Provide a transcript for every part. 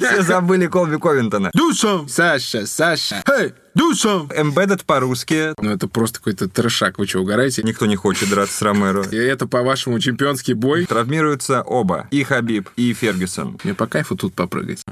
Все забыли Колби Ковинтона. Do some, Саша, Саша. Hey, do some. Embedded по-русски. Ну, это просто какой-то трешак. Вы что, угораете? Никто не хочет драться с Ромеро. И это, по-вашему, чемпионский бой? Травмируются оба. И Хабиб, и Фергюсон. Мне по кайфу тут попрыгать.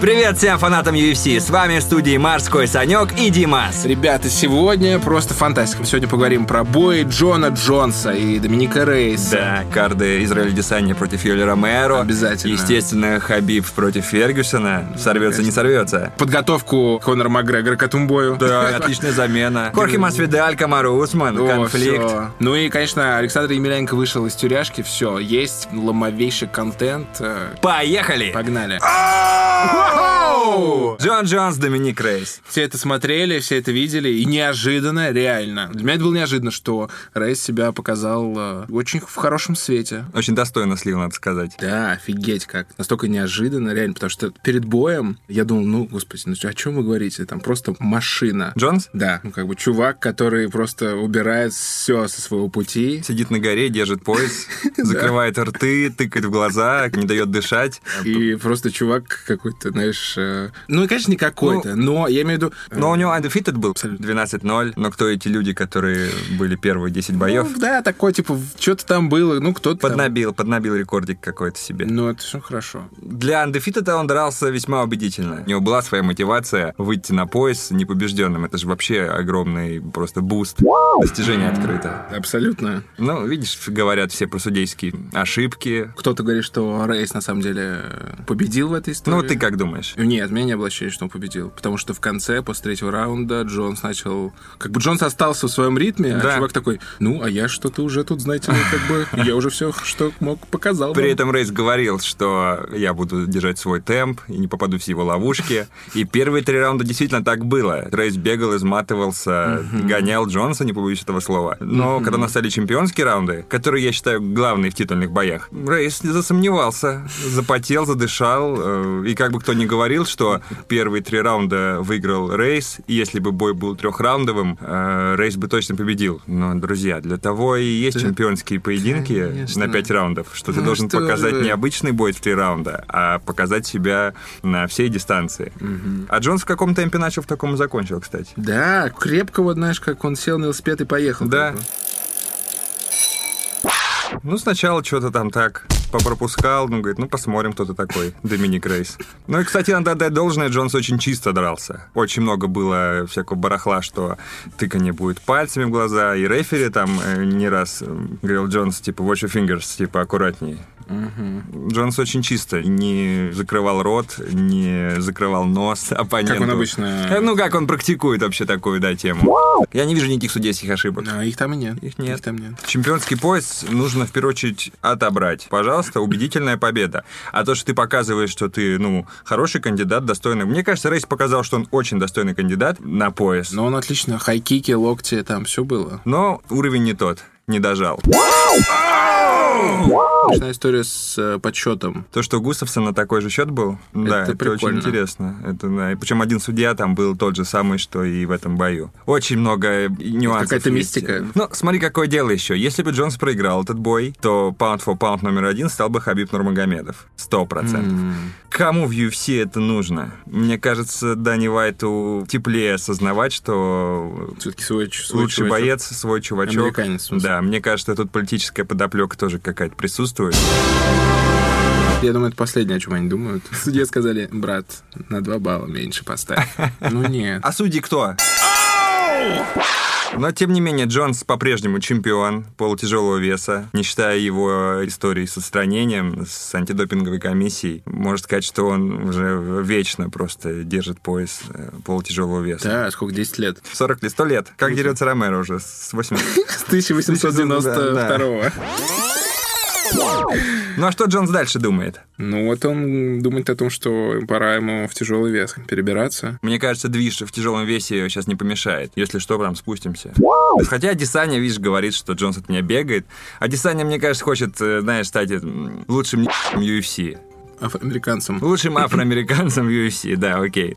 Привет всем фанатам UFC. С вами в студии Морской Санек и Димас. Ребята, сегодня просто фантастика. Мы сегодня поговорим про бой Джона Джонса и Доминика Рейса. Да, карды Израиль Десания против Йоли Ромеро. Обязательно. Естественно, Хабиб против Фергюсона. Сорвется, не сорвется. Подготовку Конора Макгрегора к этому бою. Да, отличная замена. Хорхе Масвидаль, Камару Усман, О, конфликт. всё. Ну и, конечно, Александр Емельяненко вышел из тюряшки. Все, есть ломовейший контент. Э, Поехали! Погнали. Oh! Джон Джонс, Доминик Рейс. Все это смотрели, все это видели, и неожиданно, реально. Для меня это было неожиданно, что Рейс себя показал э, очень в хорошем свете. Очень достойно слил, надо сказать. Да, офигеть как. Настолько неожиданно, реально, потому что перед боем я думал, ну, господи, ну о чем вы говорите? Там просто машина. Джонс Да, ну как бы чувак, который просто убирает все со своего пути. сидит на горе, держит пояс, закрывает рты, тыкает в глаза, не дает дышать. И просто чувак какой-то, знаешь... Ну, конечно, не какой-то, но я имею в виду... э, Но у него undefeated был 12-0. Но кто эти люди, которые были первые 10 боев? Ну, да, такой, типа, что-то там было, ну, кто-то там- Поднабил, поднабил рекордик какой-то себе. Ну, это все хорошо. Для undefeated он дрался весьма убедительно. У него была своя мотивация выйти на пояс непобежденным. Это же вообще огромный просто буст. Достижение открыто. Абсолютно. Ну, видишь, говорят все про судейские ошибки. Кто-то говорит, что Рейес на самом деле победил в этой истории. Ну, ты как думаешь? Нет, у меня не было ощущения, что он победил. Потому что в конце, после третьего раунда, Джонс начал... Как бы Джонс остался в своем ритме, а Да. чувак такой, ну, а я что-то уже тут, знаете ли, как бы... Я уже все, что мог, показал. При вам». этом Рейс говорил, что я буду держать свой темп и не попаду в его ловушки. И первые три раунда действительно так было. Рейс бегал, изматывался, гонял Джонса, не побоюсь этого слова. Но когда настали чемпионские раунды, которые я считаю главные в титульных боях, Рейс не засомневался, запотел, задышал. э, И как бы кто ни говорил, что первые три раунда выиграл Рейс, и если бы бой был трехраундовым, э, Рейс бы точно победил. Но, друзья, для того и есть чемпионские поединки Конечно. на пять раундов, что ты Ну должен что показать вы. не обычный бой в три раунда, а показать себя на всей дистанции. А Джонс в каком темпе начал, в таком и закончил, кстати. Да, крепко вот, знаешь, как он сел на велосипед и поехал. Да. бы. Ну, сначала что-то там так попропускал, ну, говорит, ну, посмотрим, кто ты такой, Доминик Рейс. Ну, и, кстати, надо отдать должное, Джонс очень чисто дрался. Очень много было всякого барахла, что тыканье будет пальцами в глаза, и рефери там э, не раз э, говорил Джонс, типа, watch your fingers, типа, аккуратней. Джонс очень чисто, не закрывал рот, не закрывал нос оппоненту. Как он обычно- Э, Ну, как он практикует вообще такую, да, тему. Я не вижу никаких судейских ошибок. А их там и нет. Их нет. Их там нет. Чемпионский пояс нужно в первую очередь отобрать. Пожалуйста, убедительная победа. А то, что ты показываешь, что ты, ну, хороший кандидат, достойный. Мне кажется, Рейс показал, что он очень достойный кандидат на пояс. Но он отлично. Хайкики, локти, там все было. Но уровень не тот, не дожал. Смешная история с э, подсчетом. То, что у Густавсона такой же счет был, да, это очень прикольно. интересно. Это, да. И причем один судья там был тот же самый, что и в этом бою. Очень много нюансов. Какая-то мистика. Ну, смотри, какое дело еще. Если бы Джонс проиграл этот бой, то pound for pound номер один стал бы Хабиб Нурмагомедов. Сто процентов. Кому в UFC это нужно? Мне кажется, Дани Вайту теплее осознавать, что Все-таки свой, свой лучший чувачок. боец, свой чувачок. Американец. Да, мне кажется, тут политическая подоплека тоже какая-то присутствует. Я думаю, это последнее, о чем они думают. Судье сказали, брат, на два балла меньше поставь. Ну нет. А судьи кто? Но, тем не менее, Джонс по-прежнему чемпион полутяжелого веса, не считая его истории с отстранением, с антидопинговой комиссией. Можно сказать, что он уже вечно просто держит пояс э, полутяжелого веса. Да, сколько, 10 лет? 40 лет, 100 лет. Как дерется Ромеро уже с 80. С 1892 Ну а что Джонс дальше думает? Ну вот он думает о том, что пора ему в тяжелый вес перебираться. Мне кажется, движ в тяжелом весе сейчас не помешает. Если что, прям спустимся. Хотя Десаня, видишь, говорит, что Джонс от меня бегает. А Десаня, мне кажется, хочет, э, знаешь, стать м, лучшим UFC. Афроамериканцем. Лучшим афроамериканцем в UFC, да, окей.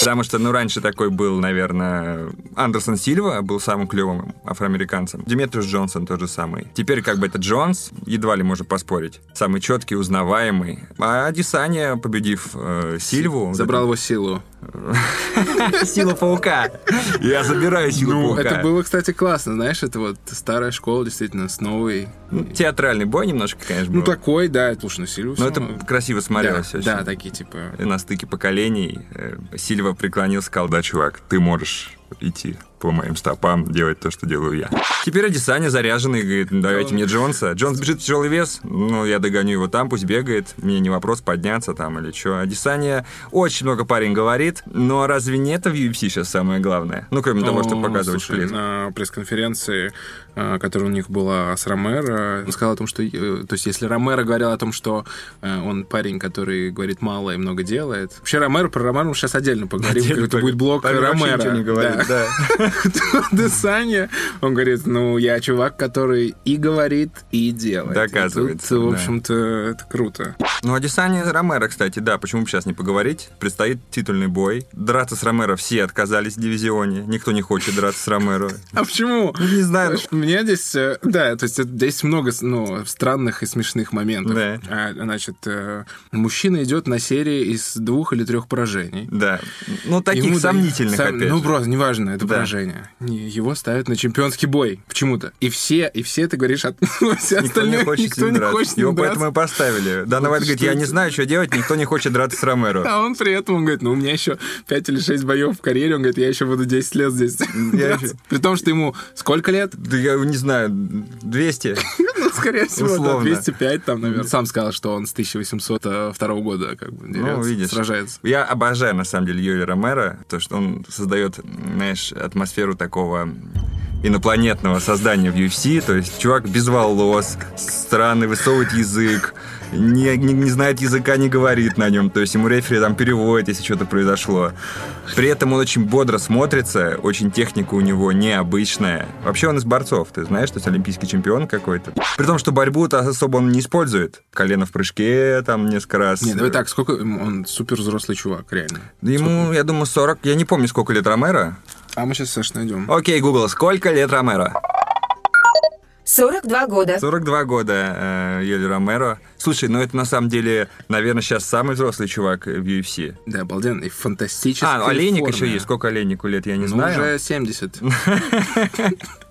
Потому что, ну, раньше такой был, наверное, Андерсон Сильва был самым клевым афроамериканцем. Диметриус Джонсон тот же самый. Теперь как бы это Джонс, едва ли можно поспорить. Самый четкий, узнаваемый. А Десания, победив э, Сильву... Забрал его силу. Силу паука. Я забираю силу Ну, паука. это было, кстати, классно, знаешь, это вот старая школа, действительно, с новой. Ну, Театральный бой немножко, конечно, Ну, был. такой, да, слушай, ну, Сильву Но это красиво да, смотрелось очень. да, такие, типа... И на стыке поколений э, Сильва преклонился, сказал, да, чувак, ты можешь идти по моим стопам, делать то, что делаю я. Теперь Адисаня заряженный, говорит, давайте мне Джонса. Джонс бежит в тяжелый вес, ну, я догоню его там, пусть бегает, мне не вопрос подняться там или что. Адисаня очень много парень говорит, но разве не это в UFC сейчас самое главное? Ну, кроме того, чтобы показывать слушай, на пресс-конференции, а, которая у них была с Ромеро, он сказал о том, что... э, То есть, если Ромеро говорил о том, что э, он парень, который говорит мало и много делает... Вообще, Ромеро, про Ромеро мы сейчас отдельно поговорим, Отдельно это будет блок Ромеро. говорит, да. Десания, он говорит, ну, я чувак, который и говорит, и делает. Доказывается, И тут, в да. общем-то, это круто. Ну, о Десане Ромеро, кстати, да, почему бы сейчас не поговорить? Предстоит титульный бой. Драться с Ромеро все отказались в дивизионе. Никто не хочет драться с Ромеро. А почему? Не знаю. У меня здесь, э, да, то есть здесь много ну, странных и смешных моментов. Да. А, значит, э, мужчина идет на серии из двух или трех поражений. Да. Ну, таких Ему сомнительных, сам- опять Ну, просто, неважно, это Да. поражение. Не- Его ставят на чемпионский бой почему-то. И все, и все, ты говоришь, от... все Никто не остальные, хочет никто не драться. хочет Его ним поэтому и драться. поставили. Дана Вайт говорит, я не знаю, что делать, никто не хочет драться с Ромеро. А он при этом он говорит, ну, у меня еще 5 или 6 боев в карьере, он говорит, я еще буду 10 лет здесь. Драться». При том, что ему сколько лет? Да я не знаю, 200. Ну, скорее всего, да, Условно. 205 там, наверное. Сам сказал, что он с 1802 года как бы Ну, дерется, видишь. сражается. Я обожаю, на самом деле, Йоли Ромеро, то, что он создает, знаешь, атмосферу такого инопланетного создания в UFC, то есть чувак без волос, странный, высовывает язык, не, не, не знает языка, не говорит на нем, то есть ему рефери там переводит, если что-то произошло. При этом он очень бодро смотрится, очень техника у него необычная. Вообще он из борцов, ты знаешь, что есть олимпийский чемпион какой-то. При том, что борьбу-то особо он не использует. Колено в прыжке там несколько раз. Не, давай так, сколько... Он супер взрослый чувак, реально. Ему, я думаю, 40. Я не помню, сколько лет Ромеро. А мы сейчас, Саш, найдем. Окей, Google, сколько лет Ромеро? 42 года. 42 года э, Йоли Ромеро. Слушай, ну это на самом деле, наверное, сейчас самый взрослый чувак в UFC. Да, обалденно. И фантастический. А, ну, Олейник еще есть. Сколько Олейнику лет, я не Ну, знаю. уже 70.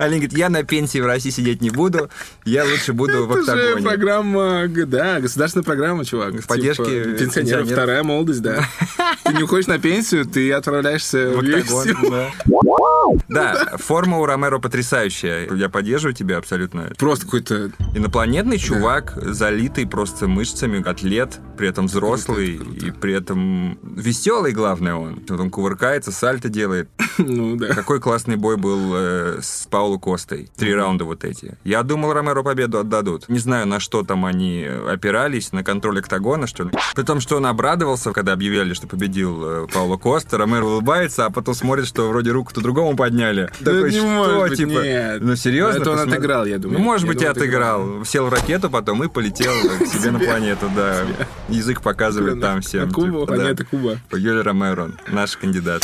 Олейник говорит, я на пенсии в России сидеть не буду, я лучше буду в Это же октагоне. программа, да, государственная программа, чувак. Поддержки Типа, пенсионеров, вторая молодость, да. Ты не уходишь на пенсию, ты отправляешься В в октагон, да. Форма у Ромеро потрясающая. Я поддерживаю тебя абсолютно. Просто какой-то... Инопланетный чувак, залитый просто мышцами, атлет, при этом взрослый, и при этом веселый, главное, он. Он кувыркается, сальто делает. Ну, да. Какой классный бой был э, с Пауло Костой. Три раунда вот эти. Я думал, Ромеро победу отдадут. Не знаю, на что там они э, опирались, на контроль октагона, что ли. При том, что он обрадовался, когда объявляли, что победил э, Пауло Коста. Ромеро улыбается, а потом смотрит, что вроде руку-то другому подняли. Да Такой, не что, может быть, типа? нет. Ну, серьезно? Это он Посмотри. отыграл, я думаю. Ну, может Я быть, и думаю, отыграл. отыграл. Сел в ракету потом и полетел к себе на планету, да. Язык показывает там всем. На Кубу, типа, планета Куба. Юлия Ромеро, наш кандидат.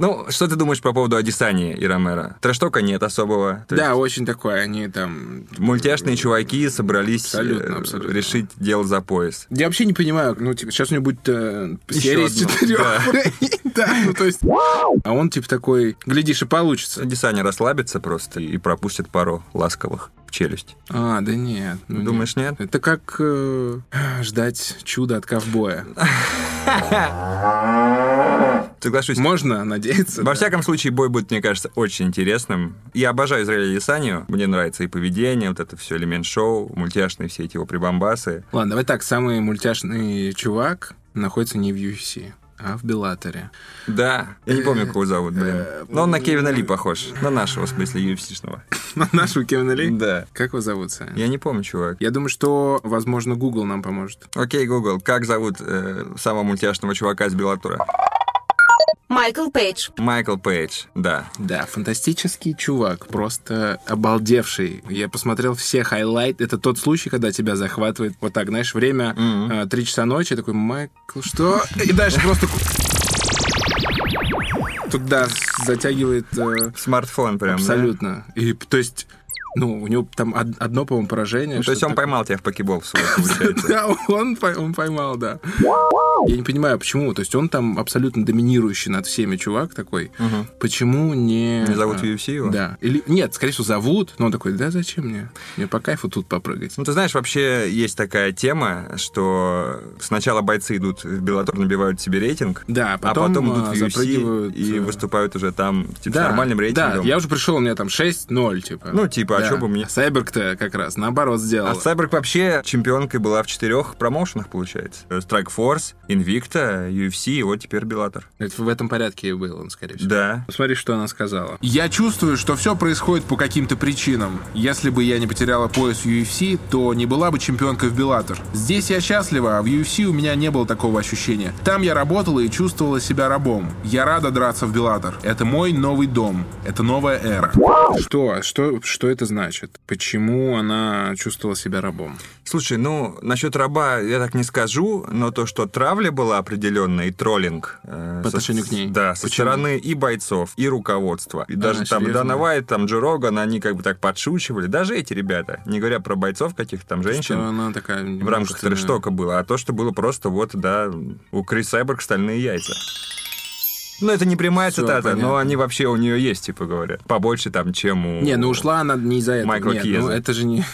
Ну, что ты думаешь по поводу Адисани и Ромеро? Трэштока нет особого. Да, есть очень такое, они там... Мультяшные чуваки собрались Абсолютно, э, абсолютно. решить дело за пояс. Я вообще не понимаю, ну, типа, сейчас у него будет э, серия из четырех. Да, ну, то есть... А он, типа, такой, глядишь, и получится. Адисани расслабится просто и пропустит пару ласковых в челюсть. А, да нет. ну, Думаешь, нет? Это как э, ждать чуда от ковбоя. Соглашусь. Можно надеяться. Во да. всяком случае, бой будет, мне кажется, очень интересным. Я обожаю Израиля Лисанию. Мне нравится и поведение, вот это все элемент шоу, мультяшные все эти его прибамбасы. Ладно, давай так, самый мультяшный чувак находится не в UFC, а в Беллаторе. Да, я не помню, как его зовут, блин. Но он на Кевина Ли похож. На нашего, в смысле, UFC-шного. На нашего Кевина Ли? Да. Как его зовут, Саня? Я не помню, чувак. Я думаю, что, возможно, Google нам поможет. Окей, Google, как зовут э, самого мультяшного чувака из Беллатура? Майкл Пейдж. Майкл Пейдж, да. Да, фантастический чувак, просто обалдевший. Я посмотрел все хайлайты. Это тот случай, когда тебя захватывает вот так, знаешь, время Мгм. э, три часа ночи, такой, Майкл, что? И дальше просто туда затягивает э, Смартфон прям, да? абсолютно. И то есть, ну, у него там од- одно, по-моему, поражение. Ну, то есть он такое. поймал тебя в покебол свой, получается. Да, он, он поймал, да. Я не понимаю, почему. То есть он там абсолютно доминирующий над всеми чувак такой. Почему не... Не зовут а, UFC его? Да. Или нет, скорее всего, зовут, но он такой, да зачем мне? Мне по кайфу тут попрыгать. Ну, ты знаешь, вообще есть такая тема, что сначала бойцы идут в Беллатор, набивают себе рейтинг, Да, а потом, идут а, в UFC запрыгивают, и э, выступают уже там типа, да, с нормальным рейтингом. Да, я уже пришел, у меня там 6-0, типа. Ну, типа, а Да. чё бы мне... Сайберг-то как раз наоборот сделал. А Cyborg вообще чемпионкой была в четырех промоушенах, получается. Strike Force, Invicta, UFC и вот теперь Беллатор. Это в этом порядке и был он, скорее всего. Да. Посмотри, что она сказала. Я чувствую, что все происходит по каким-то причинам. Если бы я не потеряла пояс в UFC, то не была бы чемпионкой в Беллатор. Здесь я счастлива, а в UFC у меня не было такого ощущения. Там я работала и чувствовала себя рабом. Я рада драться в Беллатор. Это мой новый дом. Это новая эра. Что? Что, что это значит? Почему она чувствовала себя рабом? Слушай, ну, насчет раба я так не скажу, но то, что травля была определенная и троллинг... э, По со- отношению к ней? Да, со Почему? стороны и бойцов, и руководства. И даже там серьезно? Дана Уайт, там Джо Роган, они как бы так подшучивали. Даже эти ребята, не говоря про бойцов каких-то там женщин, Что она такая... в рамках трэштока было, а то, что было просто вот, да, у Крис Сайберг стальные яйца. Ну, это не прямая Всё, цитата, понятно. но они вообще у нее есть, типа говорят. Побольше там, чем у... Не, ну ушла она не из-за этого. Майкла Нет, Киеза. ну это же не...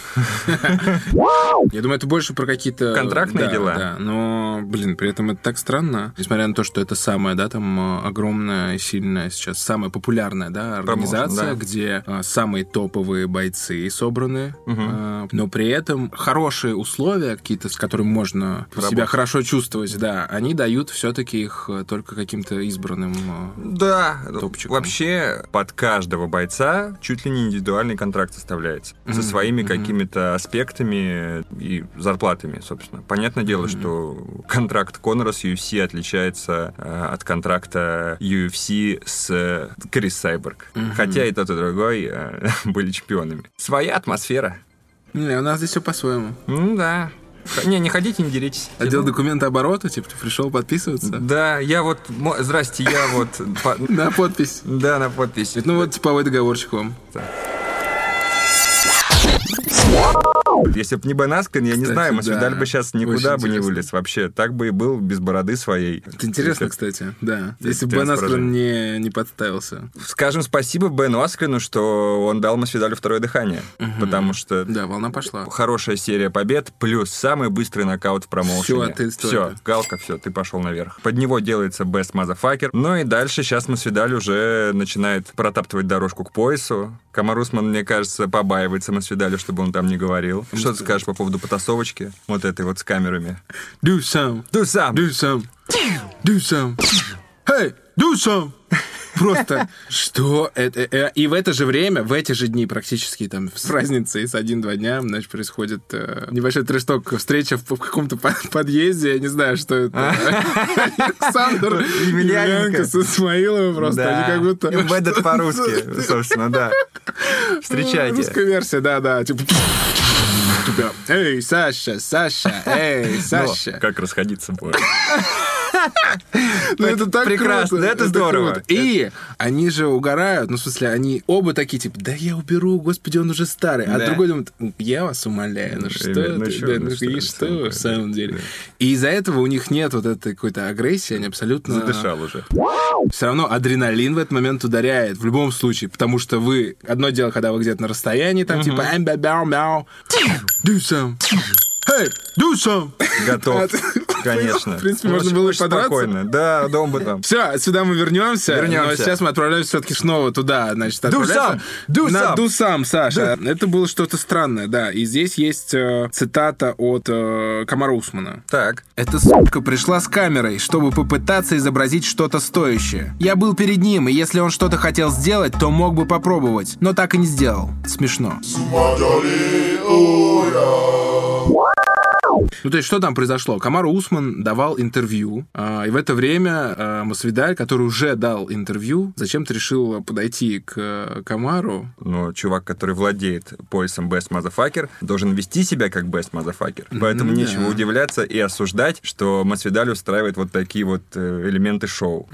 Я думаю, это больше про какие-то... Контрактные да, дела. Да, но, блин, при этом это так странно. Несмотря на то, что это самая, да, там э, огромная и сильная сейчас, самая популярная, да, организация, да. где э, самые топовые бойцы собраны, э, но при этом хорошие условия какие-то, с которыми можно себя хорошо чувствовать, да, они дают все-таки их только каким-то избранным Да, Топчиком. вообще под каждого бойца чуть ли не индивидуальный контракт составляется со Мгм, своими мгм. какими-то аспектами и зарплатами, собственно. Понятное дело, что контракт Конора с UFC отличается э, от контракта UFC с э, Крис Сайберг. Мгм. Хотя и тот, и другой э, были чемпионами. Своя атмосфера. Не, у нас здесь все по-своему. Ну да. Не, не ходите, не деритесь. Отдел документы оборота, типа, ты пришел подписываться? Да, я вот... Здрасте, я вот... На подпись. Да, на подпись. Ну вот типовой договорчик вам. Если бы не Бен Аскрен, я не Кстати, знаю, да. Масвидаль бы сейчас никуда Очень бы не вылез вообще. Так бы и был без бороды своей. Это интересно, кстати, да. Если бы Бен Аскрен не, не подставился. Скажем спасибо Бену Аскрену, что он дал Масвидалю второе дыхание. Потому что Да, волна пошла. хорошая серия побед, плюс самый быстрый нокаут в промоушене. Всё, ты Все, галка, все, ты пошел наверх. Под него делается best motherfucker. Ну и дальше сейчас Масвидаль уже начинает протаптывать дорожку к поясу. Камарусман, мне кажется, побаивается Масвидалю, чтобы он там не говорил. Что ты скажешь по поводу потасовочки? Вот этой вот с камерами. Do some, Do some! do some, do some. Hey, do some. Просто что это? э, И в это же время, в эти же дни практически там с разницей с один-два дня, значит, происходит э, небольшой трешток, встреча в, в каком-то по- подъезде, я не знаю, что это. Александр Емельяненко. С Исмаиловым просто, они как будто... Embedded по-русски, собственно, да. Встречайте. Русская версия, да, да. Типа... Эй, Саша, Саша, эй, Но Саша. как расходиться будет? Ну, это так прекрасно, это здорово. И они же угорают, ну, в смысле, они оба такие, типа, да я уберу, господи, он уже старый. А другой думает, я вас умоляю, ну что ну ты, ну ну и что в самом деле. И из-за этого у них нет вот этой какой-то агрессии, они абсолютно... Задышал уже. Все равно адреналин в этот момент ударяет, в любом случае, потому что вы... Одно дело, когда вы где-то на расстоянии, там, типа, «Эм, бя, бяу, мяу, do some, hey, do some. Готов. А, Конечно. В принципе, можно было очень подраться. спокойно. Да, дом бы там. Все, сюда мы вернемся. Вернемся. Но сейчас мы отправляемся все-таки снова туда. Значит, Do some, do на some. do some, Саша. Это было что-то странное, да. И здесь есть э, цитата от э, Камара Усмана. Так. Эта сука пришла с камерой, чтобы попытаться изобразить что-то стоящее. Я был перед ним, и если он что-то хотел сделать, то мог бы попробовать, но так и не сделал. Смешно. Ну, то есть, что там произошло? Камару Усман давал интервью, а, и в это время а, Масвидаль, который уже дал интервью, зачем-то решил подойти к э, Камару. Но чувак, который владеет поясом Best Motherfucker, должен вести себя как Best Motherfucker. Поэтому да. нечего удивляться и осуждать, что Масвидаль устраивает вот такие вот э, элементы шоу.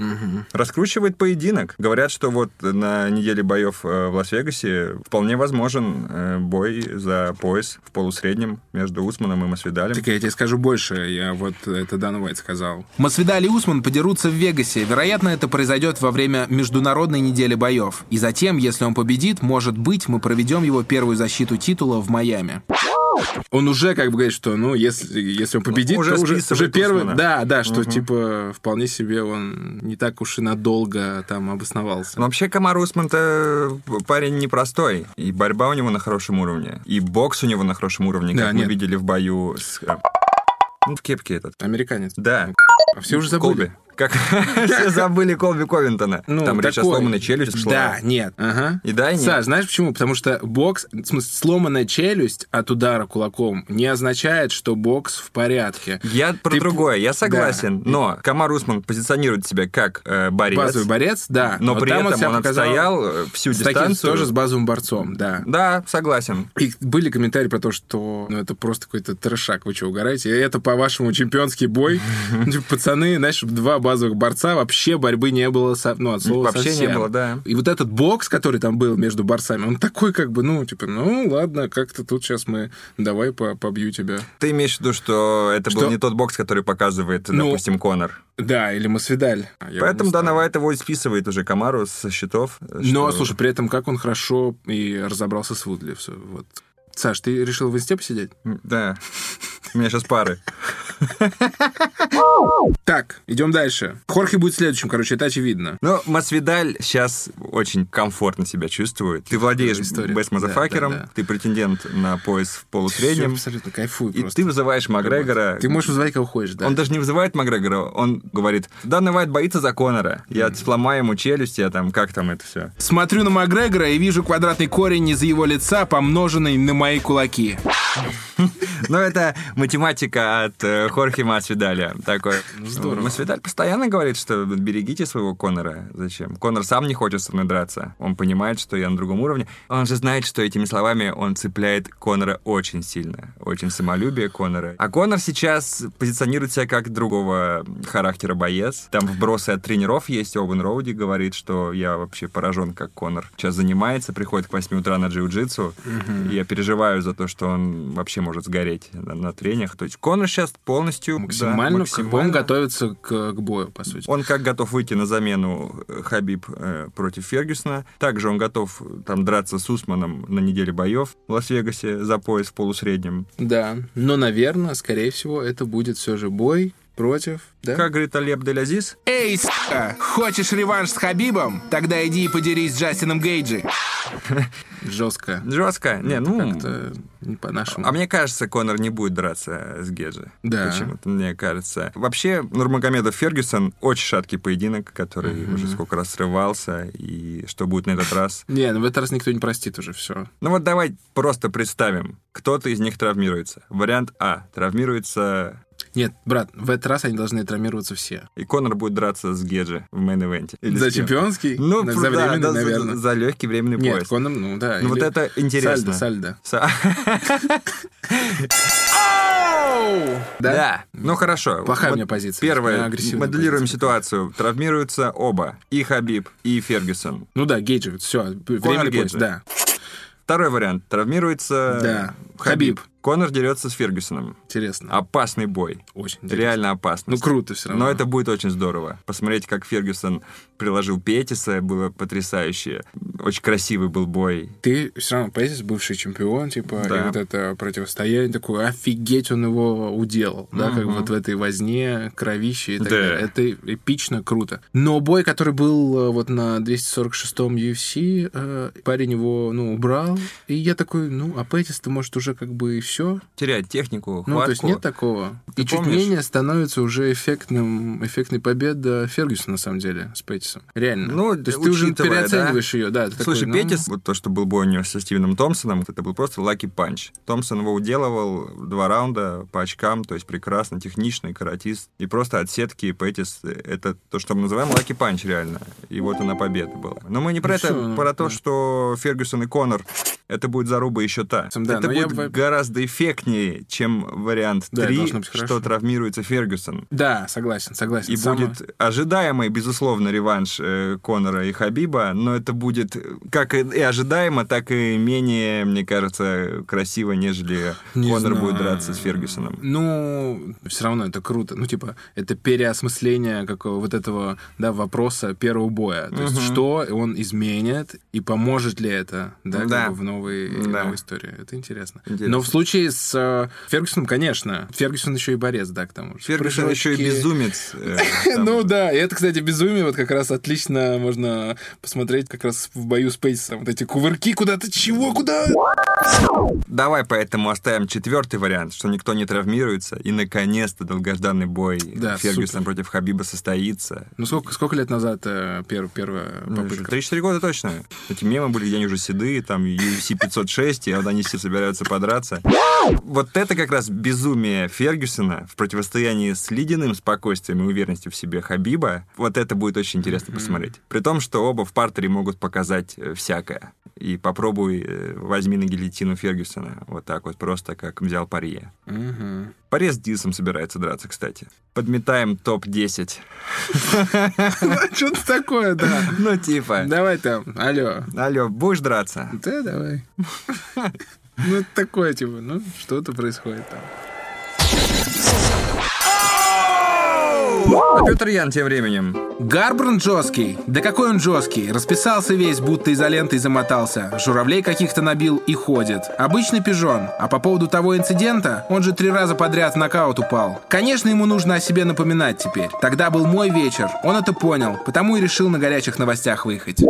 Раскручивает поединок. Говорят, что вот на неделе боев э, в Лас-Вегасе вполне возможен бой за пояс в полусреднем между Усманом и Масвидалем. Так я тебе скажу больше, я вот это Дан Уайт сказал. Масвидаль и Усман подерутся в Вегасе. Вероятно, это произойдет во время международной недели боев. И затем, если он победит, может быть, мы проведем его первую защиту титула в Майами. Он уже как бы говорит, что, ну, если, если он победит, Уже то уже, уже первый... Да, да, что, типа, вполне себе он не так уж и надолго там обосновался. Но вообще Камар Усман-то парень непростой. И борьба у него на хорошем уровне. И бокс у него на хорошем уровне, Да, как мы нет. видели в бою с... э, Ну, в кепке этот. Американец. Да. А все уже забыли. Колби. Как все забыли Колби Ковинтона. Ну, Там речь о такой. сломанной челюсти шла. Да, нет. Ага. И да, и нет. Саш, знаешь почему? Потому что бокс, в смысле, сломанная челюсть от удара кулаком не означает, что бокс в порядке. Я про Ты- другое, я согласен. Да. Но Камар Усман позиционирует себя как э, борец, Базовый борец, да. но Вот при этом он показал отстоял э, всю с таким дистанцию. тоже с базовым борцом, да. Да, согласен. И были комментарии про то, что ну, это просто какой-то трешак, вы что, угораете? Это, по-вашему, чемпионский бой? Пацаны, знаешь, два базовых борца, вообще борьбы не было, со- ну, от слова Вообще совсем. не было, да. И вот этот бокс, который там был между борцами, он такой как бы, ну, типа, ну, ладно, как-то тут сейчас мы, давай по- побью тебя. Ты имеешь в виду, что это был Что? не тот бокс, который показывает, Ну, допустим, Конор. Да, или Масвидаль. А я Поэтому Дана. Вайт его списывает уже Камару со счетов. Но, что- слушай, при этом как он хорошо и разобрался с Вудли. Вот. Саш, ты решил в инсте посидеть? Да. У меня сейчас пары. Так, идем дальше. Хорхе будет следующим, короче, это очевидно. Ну, Масвидаль сейчас очень комфортно себя чувствует. Ты владеешь История. Бест Да, Мазафакером, да, да. ты претендент на пояс в полусреднем, абсолютно кайфую и просто. ты вызываешь Макгрегора. Ты можешь вызывать кого хочешь, да. Он даже не вызывает Макгрегора, он говорит, Дана Вайт боится за Конора. Я сломаю ему челюсть, я там, как там это все. Смотрю на Макгрегора и вижу квадратный корень из его лица, помноженный на мои кулаки. Ну, это математика от э, Хорхе Масвидаля. Такой. здорово. Масвидаль постоянно говорит, что берегите своего Конора. Зачем? Конор сам не хочет со мной драться. Он понимает, что я на другом уровне. Он же знает, что этими словами он цепляет Конора очень сильно. Очень самолюбие Конора. А Конор сейчас позиционирует себя как другого характера боец. Там вбросы от тренеров есть. Оуэн Роуди говорит, что я вообще поражен, как Конор сейчас занимается, приходит к 8 утра на джиу-джитсу. Я переживаю за то, что он вообще может сгореть на, на трениях. То есть Конор сейчас полностью... да, максимально, как бы он максимально. готовится к, к бою, по сути. Он как готов выйти на замену э, Хабиб э, против Фергюсона. Также он готов э, там драться с Усманом на неделе боев в Лас-Вегасе за пояс в полусреднем. Да, но, наверное, скорее всего, это будет все же бой против, да? Как говорит Алеп Делязис, Эй, сука, хочешь реванш с Хабибом? Тогда иди и подерись с Джастином Гейджи. Жестко. жестко. Не, ну... Как-то не по-нашему. А мне кажется, Конор не будет драться с Геджи. Да. Почему-то, мне кажется. Вообще, Нурмагомедов Фергюсон очень шаткий поединок, который уже сколько раз срывался, и что будет на этот раз. Не, ну в этот раз никто не простит уже все. Ну вот давай просто представим, кто-то из них травмируется. Вариант А. Травмируется Нет, брат, в этот раз они должны травмироваться все. И Конор будет драться с Геджи в main event е. За чемпионский? Ну, за да, временный, да, за- наверное. За, легкий временный Нет, пояс. Конор, ну да. Ну, вот или- это интересно. Сальдо, сальдо. Са- Да. Ну хорошо. Плохая Вот у меня позиция. Первое. Моделируем позиция. ситуацию. Травмируются оба. И Хабиб, и Фергюсон. Ну да, Гейджи, все, пояс, Гейджи. да. Второй вариант. Травмируется Да. Хабиб. Хабиб. Конор дерется с Фергюсоном. Интересно. Опасный бой. Очень интересно. Реально опасный. Ну круто все равно. Но это будет очень здорово. Посмотреть, как Фергюсон приложил Петиса, было потрясающе. Очень красивый был бой. Ты все равно Пейсис бывший чемпион, типа, Да. и вот это противостояние такое, офигеть, он его уделал, да, как вот в этой возне, кровище и так Да. далее. Это эпично, круто. Но бой, который был э, вот на 246-м UFC, э, парень его, ну, убрал, и я такой, ну, а Пейтис-то, может, уже как бы и все. Теряет технику, Ну, хватку. то есть нет такого. Ты и чуть помнишь? менее становится уже эффектным, эффектной победа Фергюсона, на самом деле, с Петтисом. Реально. Ну, то есть ты уже переоцениваешь ее, да. ты такой, Слушай, ну, Петтис, вот то, что был бой у него со Стивеном Томпсоном, это был просто lucky punch. Томпсон его уделывал два раунда по очкам, то есть прекрасно, техничный, каратист. И просто от сетки Петтис, это то, что мы называем lucky punch реально. И вот она победа была. Но мы не про Ну это, ну, про то, да. что Фергюсон и Конор, это будет заруба еще та. Да, это я будет бы- гораздо эффектнее, чем вариант Да, 3, должно быть что хорошо. травмируется Фергюсон. Да, согласен, согласен. И Самое- будет ожидаемый, безусловно, реванш э, Конора и Хабиба, но это будет э, как и ожидаемо, так и менее, мне кажется, красиво, нежели Не Конор знаю. будет драться с Фергюсоном. Ну, все равно это круто. Ну, типа, это переосмысление какого вот этого, да, вопроса первого боя. То есть, Мгм. что он изменит и поможет ли это, да, как Да. бы в новой, Да. новой истории. Это интересно. Интересно. Но в случае с э, Фергюсоном, конечно. Фергюсон еще и борец, да, к тому же. Фергюсон еще и безумец. э. Ну да, и это, кстати, безумие вот как раз отлично можно посмотреть как раз в бою с Пейсом. Вот эти кувырки куда-то, чего, куда? Давай поэтому оставим четвертый вариант, что никто не травмируется, и наконец-то долгожданный бой Да, Фергюсона супер. против Хабиба состоится. Ну сколько, сколько лет назад э, пер- первая Ну, попытка? 3-4 года точно. Эти мемы были, где они уже седые, там UFC 506, и вот они все собираются подраться. Вот это как раз безумие Фергюсона в противостоянии с ледяным спокойствием и уверенностью в себе Хабиба. Вот это будет очень интересно посмотреть. При том, что оба в партере могут показать э, всякое. И попробуй э, возьми на гильотину Фергюсона. Вот так вот, просто как взял Парье. Мгм. Парье с Дисом собирается драться, кстати. Подметаем топ-10. Что-то такое, да. Ну, типа, Давай там, алло. алло, будешь драться? Да, давай. Ну, такое, типа, ну, что-то происходит там. А Петр Ян тем временем. Гарбран жесткий? Да какой он жесткий? Расписался весь, будто изолентой замотался. Журавлей каких-то набил и ходит. Обычный пижон. А по поводу того инцидента, он же три раза подряд в нокаут упал. Конечно, ему нужно о себе напоминать теперь. Тогда был мой вечер. Он это понял, потому и решил на горячих новостях выехать.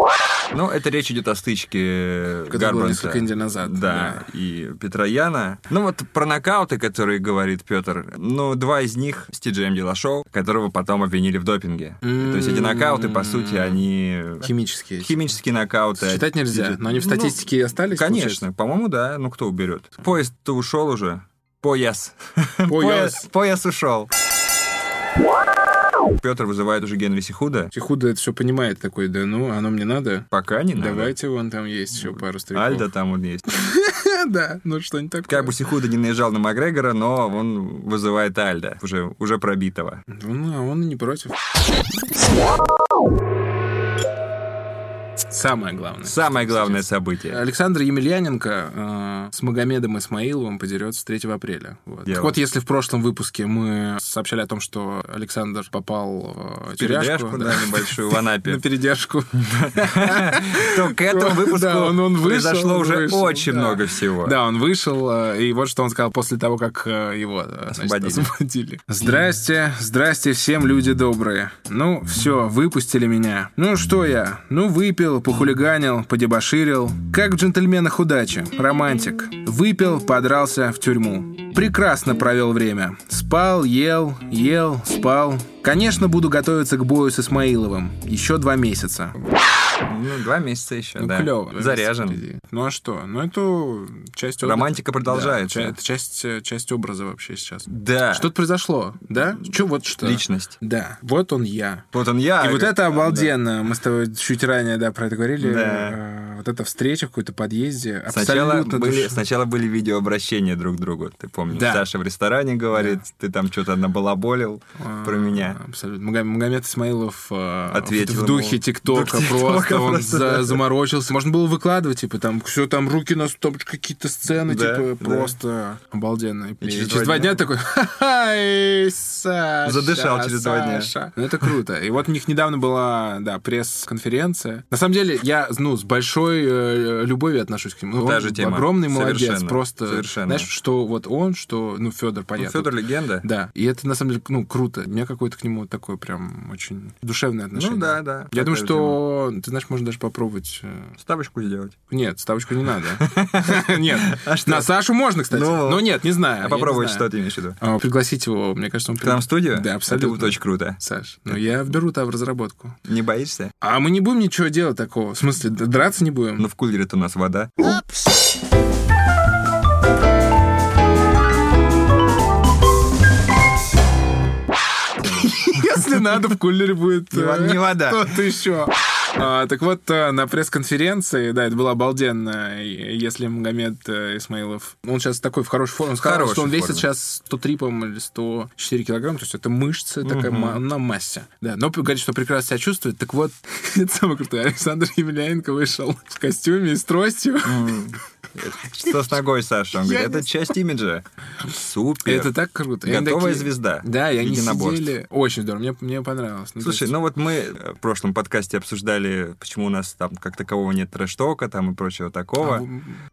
Ну, это речь идет о стычке была Гарбранта. несколько недель назад, Да, да. и Петра Яна. Ну, вот про нокауты, которые говорит Петр, ну, два из них с Ти-Джеем Дилашоу, которого потом обвинили в допинге. То есть эти нокауты, по сути, они... Химические. Химические нокауты. Считать нельзя, но они в Ну, статистике остались, Конечно, по-моему, да. Ну, кто уберет? Поезд-то ушел уже. Пояс. Пояс. Пояс ушел. Петр вызывает уже Генри Сихуда. Худо это все понимает такой, да ну, оно мне надо. Пока не надо. Давайте, вон там есть еще пару стариков. Альда там вот есть. Да, ну что-нибудь такое. Как бы Сихуда не наезжал на Макгрегора, но он вызывает Альда, уже, уже пробитого. Ну, а он и не против. Самое главное. Самое главное событие. Александр Емельяненко э, с Магомедом Исмаиловым подерется 3 апреля. Вот. Так вот- если в прошлом выпуске мы сообщали о том, что Александр попал э, в Передержку, тюряшку, да, небольшую в на Анапе. передержку, То к этому выпуску Да, произошло уже очень да. много всего. Да, он вышел, э, и вот что он сказал после того, как э, его э, освободили. Здрасте, здрасте всем люди добрые. Ну, все, выпустили меня. Ну, что я? Ну, выпил, похулиганил, подебоширил. Как в джентльменах удачи. Романтик. Выпил, подрался в тюрьму. Прекрасно провел время. Спал, ел, ел, спал. Конечно, буду готовиться к бою с Исмаиловым. Еще два месяца. Ну, два месяца еще, Ну, да. клево. Заряжен. Ну, а что? Ну, это часть... Романтика Да, продолжается. ча- это часть, э, часть образа вообще сейчас. Да. Что-то произошло, да? Че вот что? Личность. Да, вот он я. Вот он я. И вот это обалденно. Мы с тобой чуть ранее, да, про это говорили. Да. Э, Вот эта встреча в какой-то подъезде. Сначала были, душ- сначала были видеообращения друг к другу. Ты помнишь, Да. Саша в ресторане говорит, ты там что-то набалаболил А, про меня. Абсолютно. Магомед Исмаилов э, Ответил в, в ему. духе ТикТока ТикТока просто. Он за- заморочился. Можно было выкладывать, типа, там, все там, руки на стоп, какие-то сцены, Да, типа, да. просто обалденно. И, через через, два дня дня такой, ха-ха, эй, Саша, Задышал через два дня. Саша». Ну, это круто. И вот у них недавно была, да, пресс-конференция. На самом деле, я, ну, с большой э, любовью отношусь к нему. Ну, Он же тема. огромный молодец, Совершенно, просто. совершенно. Знаешь, что вот он, что, ну, Федор, понятно. Федор легенда. Да, и это на самом деле, ну, круто. У меня какое-то к нему такое прям очень душевное отношение. Ну да, да. Я думаю, что, ты знаешь, можно даже попробовать. э, Ставочку сделать. Нет, ставочку не надо. Нет. А? На Сашу можно, кстати. Ну, Но нет, не знаю. А попробовать, что ты имеешь в виду? А, Пригласить его, мне кажется, он К нам в студию? Да, абсолютно. Это будет очень круто. Саш, ну я беру тебя в разработку. Не боишься? А мы не будем ничего делать такого. В смысле, драться не будем? Ну, в кулере-то у нас вода. Если надо, в кулере будет Не э, не вода. Что-то еще. А, так вот, э, на пресс-конференции, да, это было обалденно, если Магомед э, Исмаилов, он сейчас такой в хорошей форме, он сказал, Хорошей что он весит форме. сейчас 103, по-моему, или 104 килограмма, то есть это мышцы такая ма- на массе. Да, но говорит, что прекрасно себя чувствует. Так вот, это самое крутое, Александр Емельяненко вышел в костюме и с тростью. Что с ногой, Саша? Он Я говорит, не это часть имиджа. Супер. Это так круто. Готовая звезда Да, и они единоборств. сидели. Очень здорово, мне, мне понравилось. Ну, Слушай, ну вот мы в прошлом подкасте обсуждали, почему у нас там как такового нет трэш-тока там и прочего такого. А,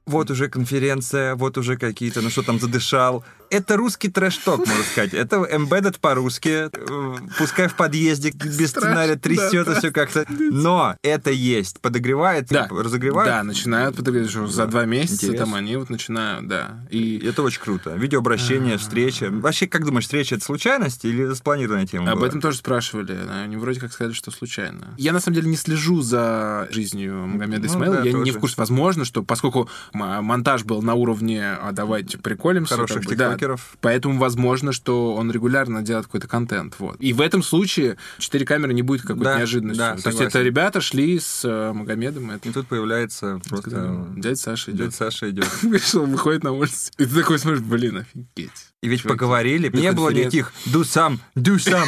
Вот уже конференция, вот уже какие-то, ну что там задышал. Это русский трэш-ток, можно сказать. Это embedded по-русски. э, Пускай в подъезде без сценария трясется да, все как-то. Но это есть. Подогревает, Да. разогревает. Да, начинают подогревать, за два месяца Интерес. там они вот начинают, да. И это очень круто. Видеообращение, встреча. Вообще, как думаешь, встреча это случайность или спланированная тема об была? этом тоже спрашивали. Они вроде как сказали, что случайно. Я на самом деле не слежу за жизнью Магомеда Ну Исмаила. да, я не тоже. в курсе. Возможно, что поскольку монтаж был на уровне «а давайте приколимся», Хороших как бы, да. Поэтому возможно, что он регулярно делает какой-то контент. Вот. И в этом случае четыре камеры не будет какой-то Да, неожиданностью. да, То есть согласен. это ребята шли с э, Магомедом. Это И тут появляется просто... дядя Саша Дядя идет. Саша идет. Вышел, выходит на улицу. И ты такой смотришь, блин, офигеть. И ведь Чуваки, поговорили, не было никаких «do some», «do some».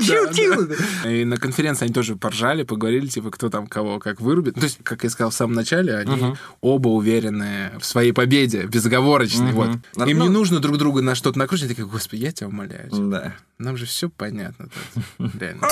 Чил-чил. И на конференции они тоже поржали, поговорили, типа, кто там кого как вырубит. То есть, как я сказал в самом начале, они оба уверены в своей победе, безоговорочной. Вот. Им не нужно друг друга на что-то накручивать. Такие, господи, я тебя умоляю. Да. Нам же все понятно. Реально.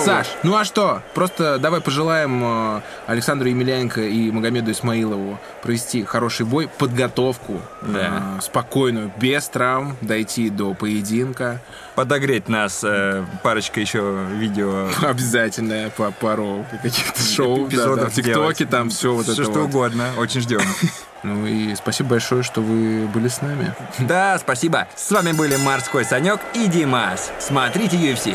Саш, ну а что? Просто давай пожелаем э, Александру Емельяненко и Магомеду Исмаилову провести хороший бой, подготовку Да. э, спокойную, без травм, дойти до поединка. Подогреть нас э, парочка еще видео Обязательно по пару каких-то шоу, да, эпизодов да, в ТикТоке, там все вот Все это что вот. угодно. Очень ждем. Ну и спасибо большое, что вы были с нами. Да, спасибо. С вами были Морской Санек и Димас. Смотрите UFC.